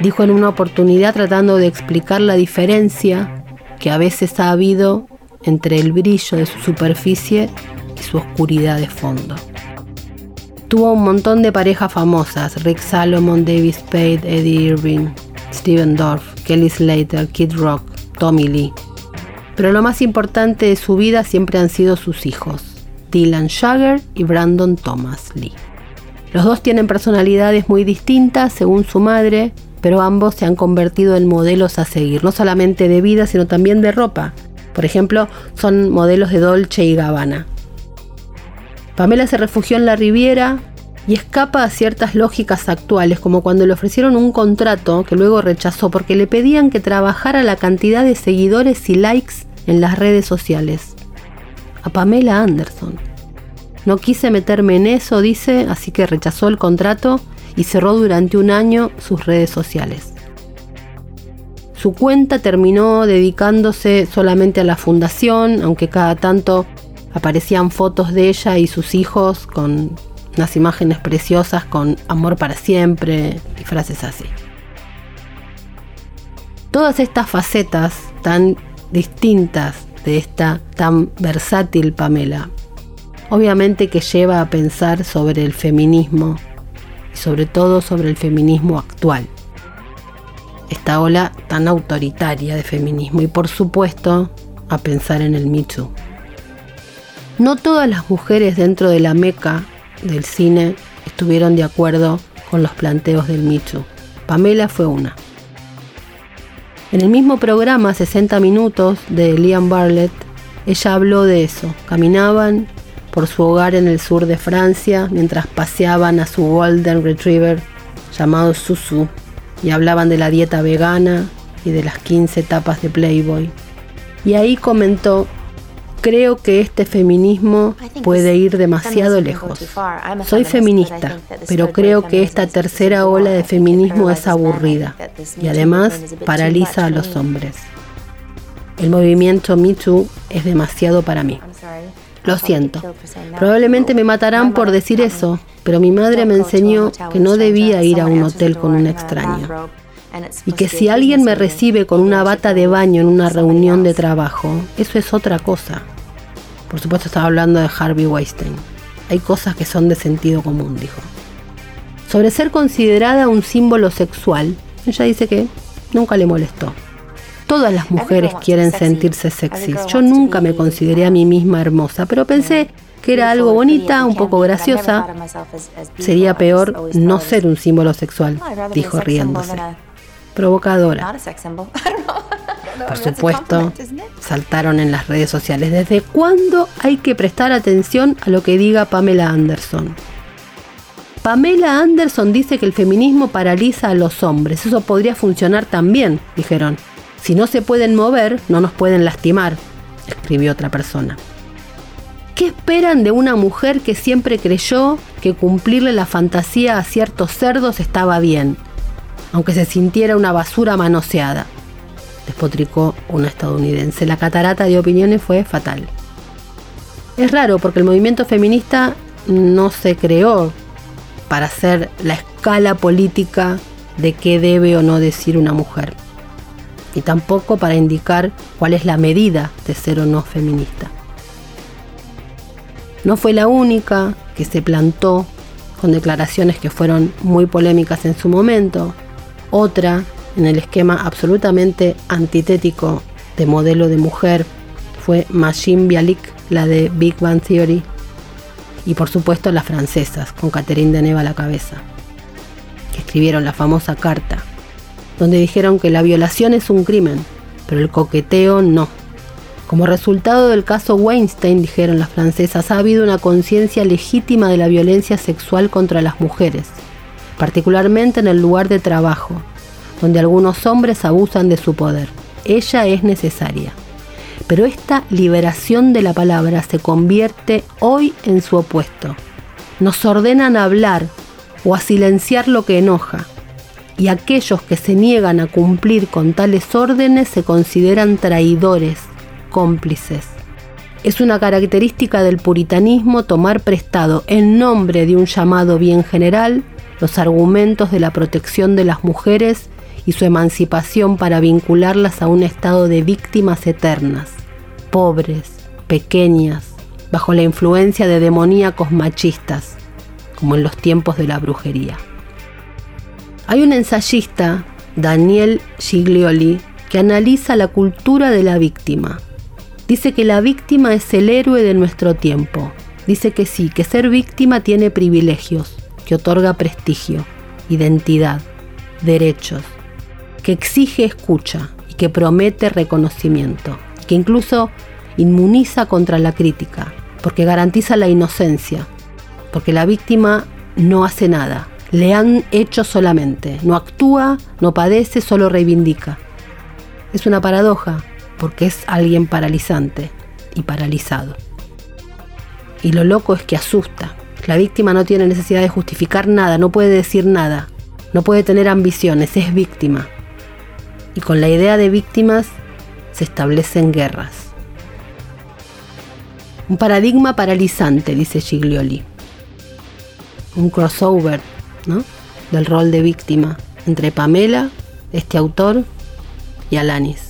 dijo en una oportunidad tratando de explicar la diferencia que a veces ha habido entre el brillo de su superficie y su oscuridad de fondo. Tuvo un montón de parejas famosas, Rick Salomon, David Spade, Eddie Irving, Steven Dorff, Kelly Slater, Kid Rock, Tommy Lee. Pero lo más importante de su vida siempre han sido sus hijos, Dylan Jagger y Brandon Thomas Lee. Los dos tienen personalidades muy distintas según su madre, pero ambos se han convertido en modelos a seguir, no solamente de vida, sino también de ropa. Por ejemplo, son modelos de Dolce y Gabbana. Pamela se refugió en la Riviera y escapa a ciertas lógicas actuales, como cuando le ofrecieron un contrato que luego rechazó porque le pedían que trabajara la cantidad de seguidores y likes en las redes sociales. A Pamela Anderson. No quise meterme en eso, dice, así que rechazó el contrato y cerró durante un año sus redes sociales. Su cuenta terminó dedicándose solamente a la fundación, aunque cada tanto aparecían fotos de ella y sus hijos con unas imágenes preciosas con amor para siempre y frases así. Todas estas facetas tan distintas de esta tan versátil Pamela, obviamente que lleva a pensar sobre el feminismo y sobre todo sobre el feminismo actual. Esta ola tan autoritaria de feminismo y por supuesto a pensar en el Me no todas las mujeres dentro de la meca del cine estuvieron de acuerdo con los planteos del Michu. Pamela fue una. En el mismo programa 60 minutos de Liam Barlett, ella habló de eso. Caminaban por su hogar en el sur de Francia mientras paseaban a su Golden Retriever llamado Susu y hablaban de la dieta vegana y de las 15 etapas de Playboy. Y ahí comentó Creo que este feminismo puede ir demasiado lejos. Soy feminista, pero creo que esta tercera ola de feminismo es aburrida y además paraliza a los hombres. El movimiento Me Too es demasiado para mí. Lo siento. Probablemente me matarán por decir eso, pero mi madre me enseñó que no debía ir a un hotel con un extraño. Y que si alguien me recibe con una bata de baño en una reunión de trabajo, eso es otra cosa. Por supuesto estaba hablando de Harvey Weinstein. Hay cosas que son de sentido común, dijo. Sobre ser considerada un símbolo sexual, ella dice que nunca le molestó. Todas las mujeres quieren sentirse sexys. Yo nunca me consideré a mí misma hermosa, pero pensé que era algo bonita, un poco graciosa. Sería peor no ser un símbolo sexual, dijo riéndose provocadora. [LAUGHS] Por supuesto, saltaron en las redes sociales. ¿Desde cuándo hay que prestar atención a lo que diga Pamela Anderson? Pamela Anderson dice que el feminismo paraliza a los hombres. Eso podría funcionar también, dijeron. Si no se pueden mover, no nos pueden lastimar, escribió otra persona. ¿Qué esperan de una mujer que siempre creyó que cumplirle la fantasía a ciertos cerdos estaba bien? Aunque se sintiera una basura manoseada, despotricó una estadounidense. La catarata de opiniones fue fatal. Es raro porque el movimiento feminista no se creó para hacer la escala política de qué debe o no decir una mujer, y tampoco para indicar cuál es la medida de ser o no feminista. No fue la única que se plantó con declaraciones que fueron muy polémicas en su momento, otra, en el esquema absolutamente antitético de modelo de mujer, fue Machine Bialik, la de Big Bang Theory, y por supuesto las francesas, con Catherine Deneuve a la cabeza, que escribieron la famosa carta, donde dijeron que la violación es un crimen, pero el coqueteo no. Como resultado del caso Weinstein, dijeron las francesas, ha habido una conciencia legítima de la violencia sexual contra las mujeres particularmente en el lugar de trabajo, donde algunos hombres abusan de su poder. Ella es necesaria. Pero esta liberación de la palabra se convierte hoy en su opuesto. Nos ordenan hablar o a silenciar lo que enoja, y aquellos que se niegan a cumplir con tales órdenes se consideran traidores, cómplices. Es una característica del puritanismo tomar prestado en nombre de un llamado bien general los argumentos de la protección de las mujeres y su emancipación para vincularlas a un estado de víctimas eternas, pobres, pequeñas, bajo la influencia de demoníacos machistas, como en los tiempos de la brujería. Hay un ensayista, Daniel Giglioli, que analiza la cultura de la víctima. Dice que la víctima es el héroe de nuestro tiempo. Dice que sí, que ser víctima tiene privilegios, que otorga prestigio, identidad, derechos, que exige escucha y que promete reconocimiento, que incluso inmuniza contra la crítica, porque garantiza la inocencia, porque la víctima no hace nada, le han hecho solamente, no actúa, no padece, solo reivindica. Es una paradoja, porque es alguien paralizante y paralizado. Y lo loco es que asusta. La víctima no tiene necesidad de justificar nada, no puede decir nada, no puede tener ambiciones, es víctima. Y con la idea de víctimas se establecen guerras. Un paradigma paralizante, dice Giglioli. Un crossover, ¿no? Del rol de víctima entre Pamela, este autor, y Alanis.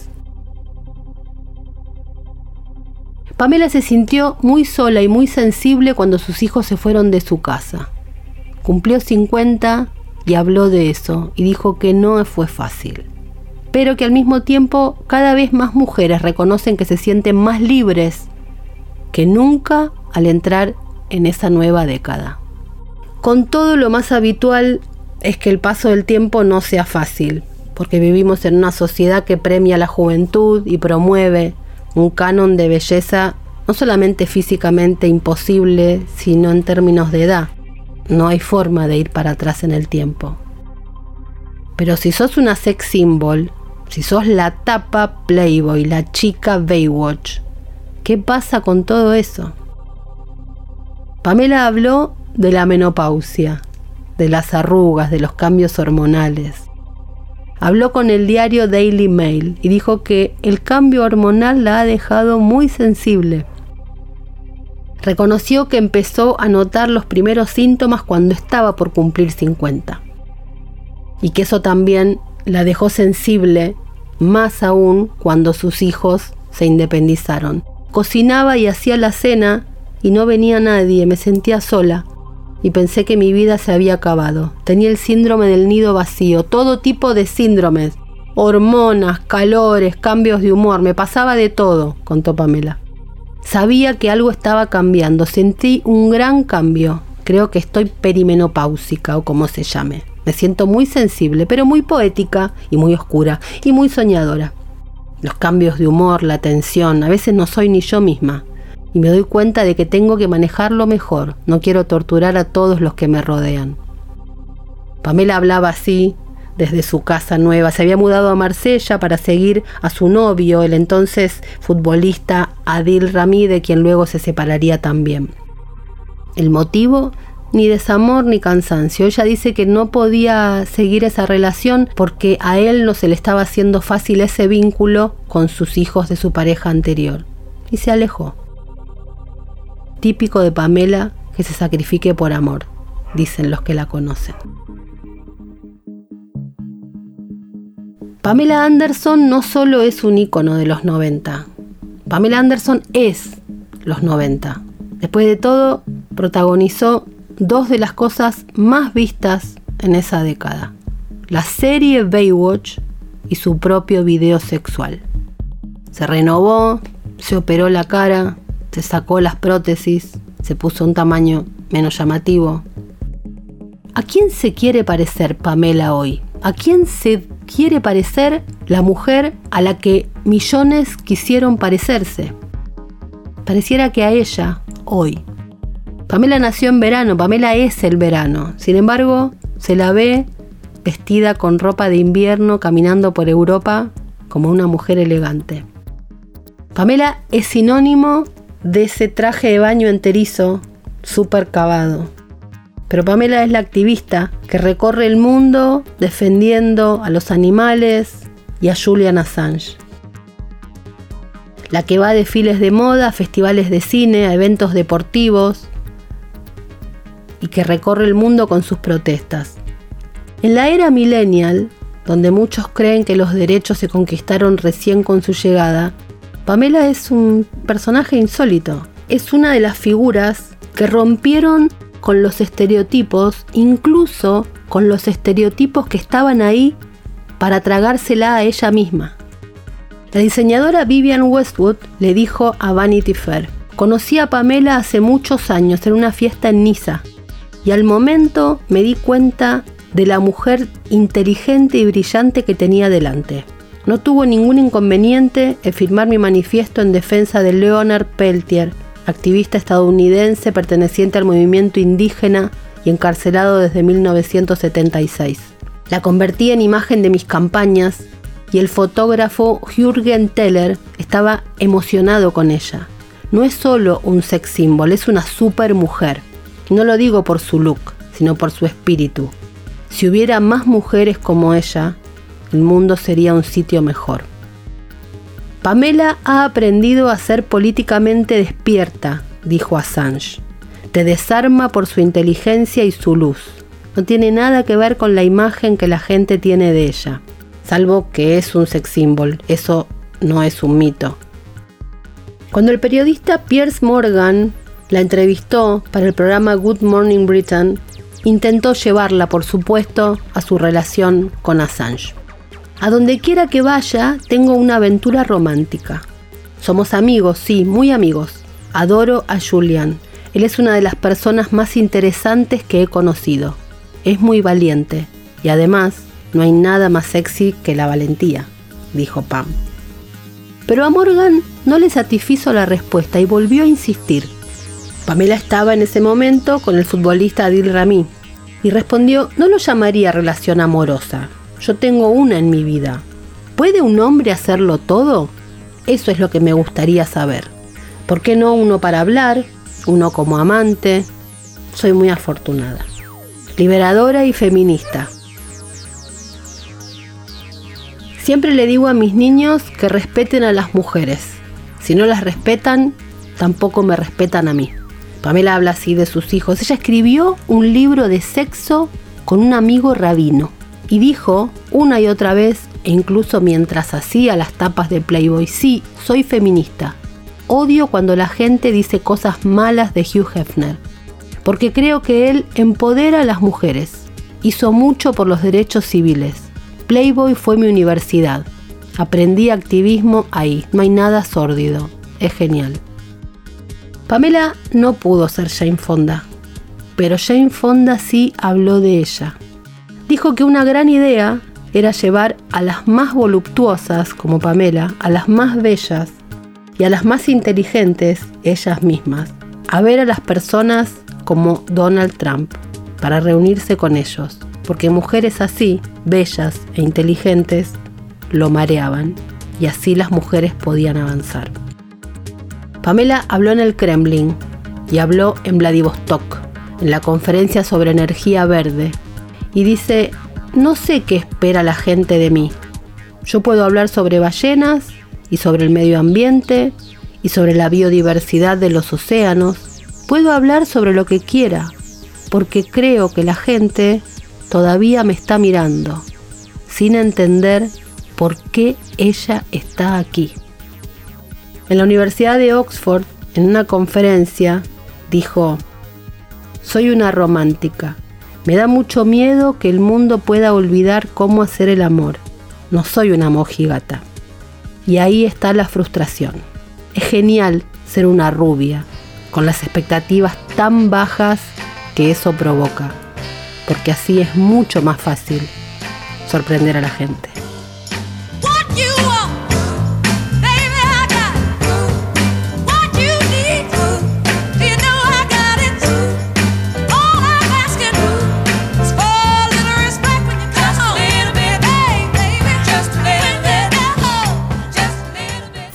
Pamela se sintió muy sola y muy sensible cuando sus hijos se fueron de su casa. Cumplió 50 y habló de eso y dijo que no fue fácil, pero que al mismo tiempo cada vez más mujeres reconocen que se sienten más libres que nunca al entrar en esa nueva década. Con todo lo más habitual es que el paso del tiempo no sea fácil, porque vivimos en una sociedad que premia la juventud y promueve un canon de belleza no solamente físicamente imposible, sino en términos de edad. No hay forma de ir para atrás en el tiempo. Pero si sos una sex symbol, si sos la tapa Playboy, la chica Baywatch, ¿Qué pasa con todo eso? Pamela habló de la menopausia, de las arrugas, de los cambios hormonales. Habló con el diario Daily Mail y dijo que el cambio hormonal la ha dejado muy sensible. Reconoció que empezó a notar los primeros síntomas cuando estaba por cumplir 50 y que eso también la dejó sensible más aún cuando sus hijos se independizaron. Cocinaba y hacía la cena y no venía nadie, me sentía sola y pensé que mi vida se había acabado. Tenía el síndrome del nido vacío, todo tipo de síndromes, hormonas, calores, cambios de humor, me pasaba de todo, contó Pamela. Sabía que algo estaba cambiando, sentí un gran cambio. Creo que estoy perimenopáusica o como se llame. Me siento muy sensible, pero muy poética y muy oscura y muy soñadora los cambios de humor, la tensión, a veces no soy ni yo misma. Y me doy cuenta de que tengo que manejarlo mejor, no quiero torturar a todos los que me rodean. Pamela hablaba así desde su casa nueva, se había mudado a Marsella para seguir a su novio, el entonces futbolista Adil Ramide, quien luego se separaría también. El motivo ni desamor ni cansancio. Ella dice que no podía seguir esa relación porque a él no se le estaba haciendo fácil ese vínculo con sus hijos de su pareja anterior. Y se alejó. Típico de Pamela que se sacrifique por amor, dicen los que la conocen. Pamela Anderson no solo es un ícono de los 90. Pamela Anderson es los 90. Después de todo, protagonizó dos de las cosas más vistas en esa década. La serie Baywatch y su propio video sexual. Se renovó, se operó la cara, se sacó las prótesis, se puso un tamaño menos llamativo. ¿A quién se quiere parecer Pamela hoy? ¿A quién se quiere parecer la mujer a la que millones quisieron parecerse? Pareciera que a ella, hoy, Pamela nació en verano, Pamela es el verano. Sin embargo, se la ve vestida con ropa de invierno caminando por Europa como una mujer elegante. Pamela es sinónimo de ese traje de baño enterizo, súper cavado. Pero Pamela es la activista que recorre el mundo defendiendo a los animales y a Julian Assange. La que va a desfiles de moda, a festivales de cine, a eventos deportivos, y que recorre el mundo con sus protestas. En la era millennial, donde muchos creen que los derechos se conquistaron recién con su llegada, Pamela es un personaje insólito. Es una de las figuras que rompieron con los estereotipos, incluso con los estereotipos que estaban ahí para tragársela a ella misma. La diseñadora Vivian Westwood le dijo a Vanity Fair, conocí a Pamela hace muchos años en una fiesta en Niza y al momento me di cuenta de la mujer inteligente y brillante que tenía delante. No tuvo ningún inconveniente en firmar mi manifiesto en defensa de Leonard Peltier, activista estadounidense perteneciente al movimiento indígena y encarcelado desde 1976. La convertí en imagen de mis campañas y el fotógrafo Jürgen Teller estaba emocionado con ella. No es solo un sex symbol, es una super mujer. No lo digo por su look, sino por su espíritu. Si hubiera más mujeres como ella, el mundo sería un sitio mejor. Pamela ha aprendido a ser políticamente despierta, dijo Assange. Te desarma por su inteligencia y su luz. No tiene nada que ver con la imagen que la gente tiene de ella, salvo que es un sex symbol, eso no es un mito. Cuando el periodista Piers Morgan la entrevistó para el programa Good Morning Britain, intentó llevarla, por supuesto, a su relación con Assange. A donde quiera que vaya, tengo una aventura romántica. Somos amigos, sí, muy amigos. Adoro a Julian. Él es una de las personas más interesantes que he conocido. Es muy valiente y además no hay nada más sexy que la valentía, dijo Pam. Pero a Morgan no le satisfizo la respuesta y volvió a insistir. Pamela estaba en ese momento con el futbolista Adil Rami y respondió, no lo llamaría relación amorosa, yo tengo una en mi vida. ¿Puede un hombre hacerlo todo? Eso es lo que me gustaría saber. ¿Por qué no uno para hablar? Uno como amante. Soy muy afortunada. Liberadora y feminista. Siempre le digo a mis niños que respeten a las mujeres. Si no las respetan, tampoco me respetan a mí. Pamela habla así de sus hijos. Ella escribió un libro de sexo con un amigo rabino y dijo una y otra vez, e incluso mientras hacía las tapas de Playboy, sí, soy feminista. Odio cuando la gente dice cosas malas de Hugh Hefner, porque creo que él empodera a las mujeres. Hizo mucho por los derechos civiles. Playboy fue mi universidad. Aprendí activismo ahí, no hay nada sórdido. Es genial. Pamela no pudo ser Jane Fonda, pero Jane Fonda sí habló de ella dijo que una gran idea era llevar a las más voluptuosas, como Pamela, a las más bellas y a las más inteligentes, ellas mismas, a ver a las personas como Donald Trump, para reunirse con ellos, porque mujeres así, bellas e inteligentes, lo mareaban y así las mujeres podían avanzar. Pamela habló en el Kremlin y habló en Vladivostok, en la conferencia sobre energía verde, y dice, no sé qué espera la gente de mí. Yo puedo hablar sobre ballenas y sobre el medio ambiente y sobre la biodiversidad de los océanos. Puedo hablar sobre lo que quiera, porque creo que la gente todavía me está mirando, sin entender por qué ella está aquí. En la Universidad de Oxford, en una conferencia, dijo, soy una romántica me da mucho miedo que el mundo pueda olvidar cómo hacer el amor. No soy una mojigata. Y ahí está la frustración. Es genial ser una rubia, con las expectativas tan bajas que eso provoca, porque así es mucho más fácil sorprender a la gente.